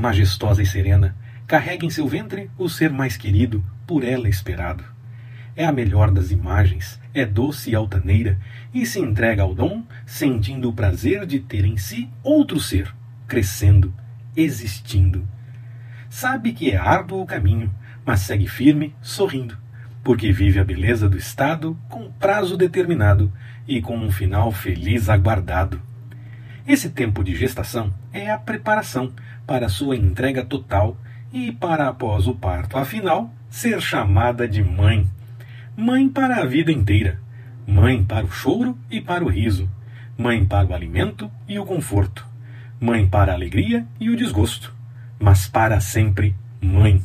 majestosa e serena, carrega em seu ventre o ser mais querido, por ela esperado. É a melhor das imagens, é doce e altaneira, e se entrega ao dom, sentindo o prazer de ter em si outro ser, crescendo, existindo. Sabe que é árduo o caminho, mas segue firme, sorrindo, porque vive a beleza do estado com prazo determinado e com um final feliz aguardado. Esse tempo de gestação é a preparação para sua entrega total e para após o parto, afinal, ser chamada de mãe. Mãe para a vida inteira, mãe para o choro e para o riso, mãe para o alimento e o conforto, mãe para a alegria e o desgosto, mas para sempre mãe.